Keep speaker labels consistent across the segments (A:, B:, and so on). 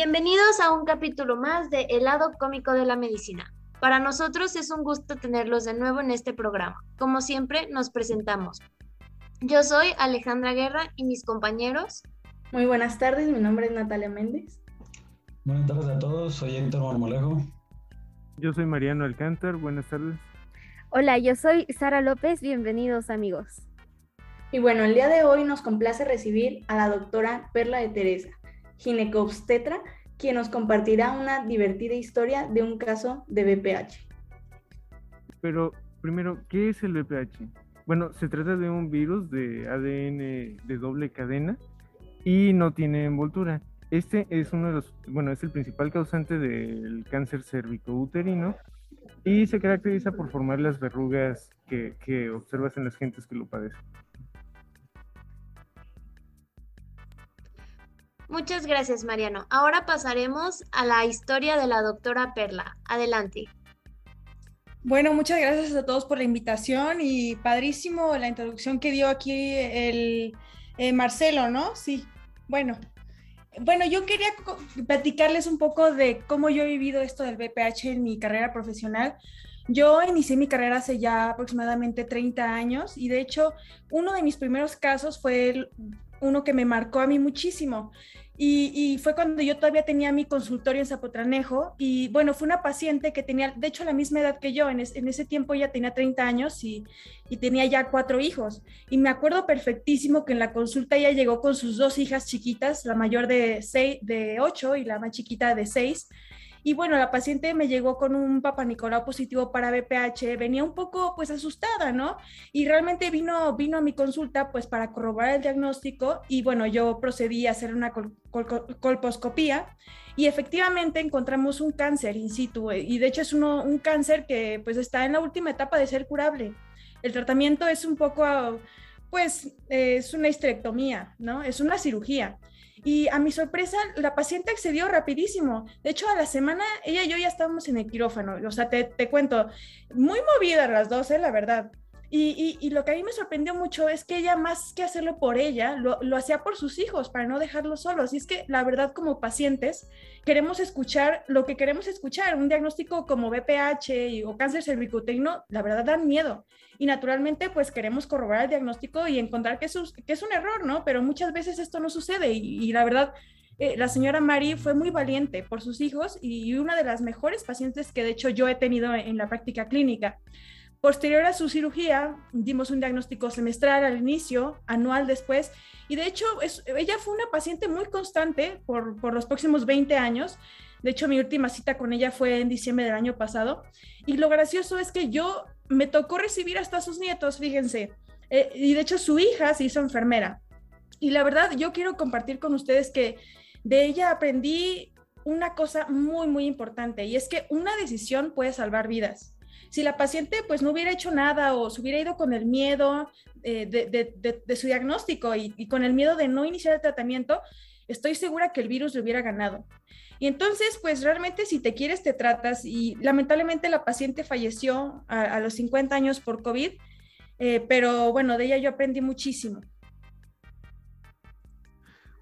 A: Bienvenidos a un capítulo más de El lado cómico de la medicina. Para nosotros es un gusto tenerlos de nuevo en este programa. Como siempre, nos presentamos. Yo soy Alejandra Guerra y mis compañeros.
B: Muy buenas tardes, mi nombre es Natalia Méndez.
C: Buenas tardes a todos, soy Héctor Marmolejo.
D: Yo soy Mariano Alcántar, buenas tardes.
E: Hola, yo soy Sara López, bienvenidos amigos.
B: Y bueno, el día de hoy nos complace recibir a la doctora Perla de Teresa, ginecobstetra, quien nos compartirá una divertida historia de un caso de BPH.
D: Pero primero, ¿qué es el BPH? Bueno, se trata de un virus de ADN de doble cadena y no tiene envoltura. Este es uno de los, bueno, es el principal causante del cáncer cervicouterino y se caracteriza por formar las verrugas que, que observas en las gentes que lo padecen.
A: Muchas gracias, Mariano. Ahora pasaremos a la historia de la doctora Perla. Adelante.
F: Bueno, muchas gracias a todos por la invitación y padrísimo la introducción que dio aquí el eh, Marcelo, ¿no? Sí. Bueno, bueno, yo quería platicarles un poco de cómo yo he vivido esto del BPH en mi carrera profesional. Yo inicié mi carrera hace ya aproximadamente 30 años y de hecho uno de mis primeros casos fue uno que me marcó a mí muchísimo. Y, fue cuando yo todavía tenía mi consultorio en Zapotranejo y bueno, fue una paciente que tenía, de hecho, la misma edad que yo, en, ese tiempo ella tenía 30 años y, tenía ya cuatro hijos. Y me acuerdo perfectísimo que en la consulta ella llegó con sus dos hijas chiquitas, la mayor de, seis, de 8 y la más chiquita de 6. Y bueno, la paciente me llegó con un papá Nicolau positivo para BPH, venía un poco pues asustada, ¿no? Y realmente vino, vino a mi consulta pues para corroborar el diagnóstico y bueno, yo procedí a hacer una colposcopía y efectivamente encontramos un cáncer in situ y de hecho es uno, un cáncer que pues está en la última etapa de ser curable. El tratamiento es un poco, pues es una histerectomía, ¿no? Es una cirugía. Y a mi sorpresa, la paciente accedió rapidísimo. De hecho, a la semana, ella y yo ya estábamos en el quirófano. O sea, te, te cuento, muy movidas las dos, ¿eh? la verdad. Y, lo que a mí me sorprendió mucho es que ella, más que hacerlo por ella, lo, hacía por sus hijos, para no dejarlos solos. Y es que, la verdad, como pacientes, queremos escuchar lo que queremos escuchar. Un diagnóstico como BPH o cáncer cervicuterino, la verdad, dan miedo. Y naturalmente, pues queremos corroborar el diagnóstico y encontrar que es, que es un error, ¿no? Pero muchas veces esto no sucede. Y, la verdad, eh, la señora Mari fue muy valiente por sus hijos y una de las mejores pacientes que de hecho yo he tenido en la práctica clínica. Posterior a su cirugía, dimos un diagnóstico semestral al inicio, anual después, y de hecho ella fue una paciente muy constante por, los próximos 20 años. De hecho, mi última cita con ella fue en diciembre del año pasado. Y lo gracioso es que yo me tocó recibir hasta sus nietos, fíjense. Eh, y de hecho su hija se hizo enfermera. Y la verdad, yo quiero compartir con ustedes que de ella aprendí una cosa muy, muy importante, y es que una decisión puede salvar vidas si la paciente pues no hubiera hecho nada o se hubiera ido con el miedo eh, de, su diagnóstico y, con el miedo de no iniciar el tratamiento, estoy segura que el virus le hubiera ganado. Y entonces, pues realmente si te quieres, te tratas. Y lamentablemente la paciente falleció a, los 50 años por COVID, eh, pero bueno, de ella yo aprendí muchísimo.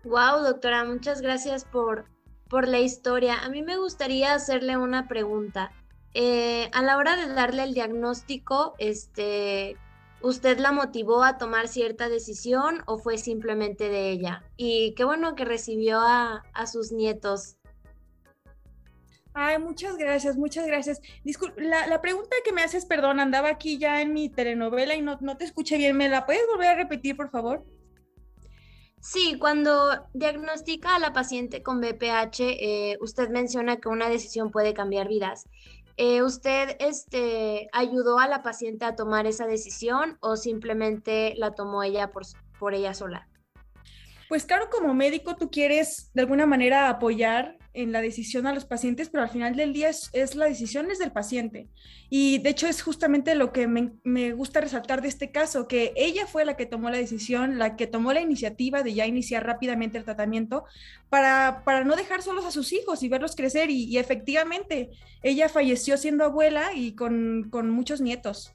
A: Wow, doctora, muchas gracias por, por la historia. A mí me gustaría hacerle una pregunta. Eh, a la hora de darle el diagnóstico, este, ¿usted la motivó a tomar cierta decisión o fue simplemente de ella? Y qué bueno que recibió a, sus nietos.
F: Ay, muchas gracias, muchas gracias. Disculpe, la, pregunta que me haces, perdón, andaba aquí ya en mi telenovela y no, no te escuché bien. ¿Me la puedes volver a repetir, por favor?
A: Sí, cuando diagnostica a la paciente con BPH, eh, usted menciona que una decisión puede cambiar vidas. Eh, ¿Usted este, ayudó a la paciente a tomar esa decisión o simplemente la tomó ella por, por ella sola?
F: Pues claro, como médico tú quieres de alguna manera apoyar en la decisión a los pacientes, pero al final del día es, la decisión es del paciente. Y de hecho es justamente lo que me, gusta resaltar de este caso, que ella fue la que tomó la decisión, la que tomó la iniciativa de ya iniciar rápidamente el tratamiento para, para no dejar solos a sus hijos y verlos crecer. Y, efectivamente, ella falleció siendo abuela y con, con muchos nietos.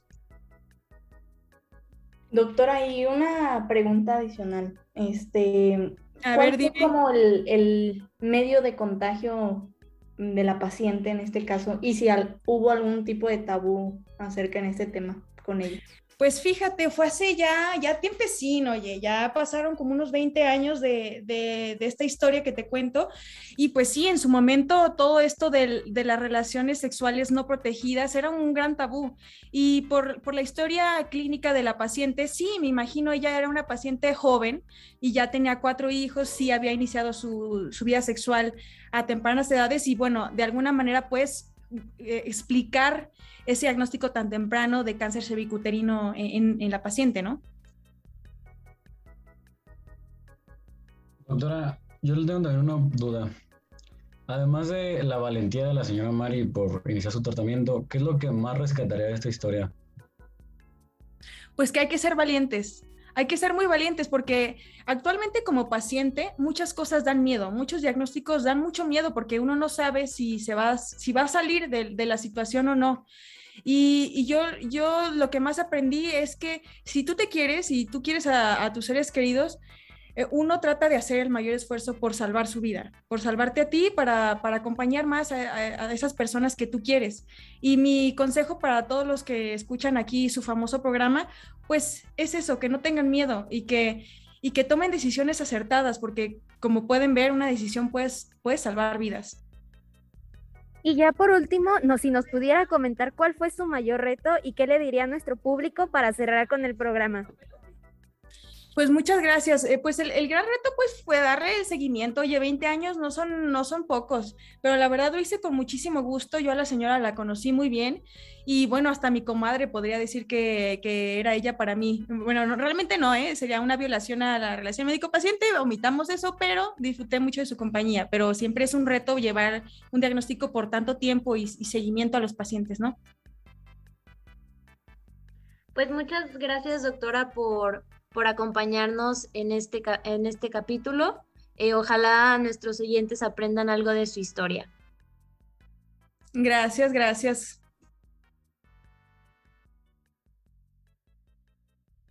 B: Doctora, y una pregunta adicional. Este, A ver, dime. como el, el, medio de contagio de la paciente en este caso? Y si hubo algún tipo de tabú acerca en este tema con ella.
F: Pues fíjate, fue hace ya, ya tiempecino, oye, ya pasaron como unos 20 años de, de, esta historia que te cuento. Y pues sí, en su momento todo esto de, de las relaciones sexuales no protegidas era un gran tabú. Y por, por, la historia clínica de la paciente, sí, me imagino, ella era una paciente joven y ya tenía cuatro hijos, sí había iniciado su, su vida sexual a tempranas edades y bueno, de alguna manera pues eh, explicar ese diagnóstico tan temprano de cáncer cervicuterino en, la paciente, ¿no?
C: Doctora, yo le tengo también una duda. Además de la valentía de la señora Mari por iniciar su tratamiento, ¿qué es lo que más rescataría de esta historia?
F: Pues que hay que ser valientes, hay que ser muy valientes porque actualmente como paciente muchas cosas dan miedo, muchos diagnósticos dan mucho miedo porque uno no sabe si, se va, si va a salir de, la situación o no. Y, yo, yo lo que más aprendí es que si tú te quieres y tú quieres a tus seres queridos, uno trata de hacer el mayor esfuerzo por salvar su vida, por salvarte a ti, para, acompañar más a, esas personas que tú quieres. Y mi consejo para todos los que escuchan aquí su famoso programa, pues es eso, que no tengan miedo y que, y que tomen decisiones acertadas, porque como pueden ver, una decisión pues, puede salvar vidas.
E: Y ya por último, no, si nos pudiera comentar cuál fue su mayor reto y qué le diría a nuestro público para cerrar con el programa.
F: Pues muchas gracias. Eh, pues el, gran reto pues fue darle seguimiento. Oye, 20 años no son, no son pocos, pero la verdad lo hice con muchísimo gusto. Yo a la señora la conocí muy bien y bueno, hasta mi comadre podría decir que, era ella para mí. Bueno, realmente no, ¿eh? sería una violación a la relación médico-paciente, omitamos eso, pero disfruté mucho de su compañía. Pero siempre es un reto llevar un diagnóstico por tanto tiempo y, y seguimiento a los pacientes, ¿no?
A: Pues muchas gracias, doctora, por, por acompañarnos en este, en este capítulo. Eh, ojalá nuestros oyentes aprendan algo de su historia.
F: Gracias, gracias.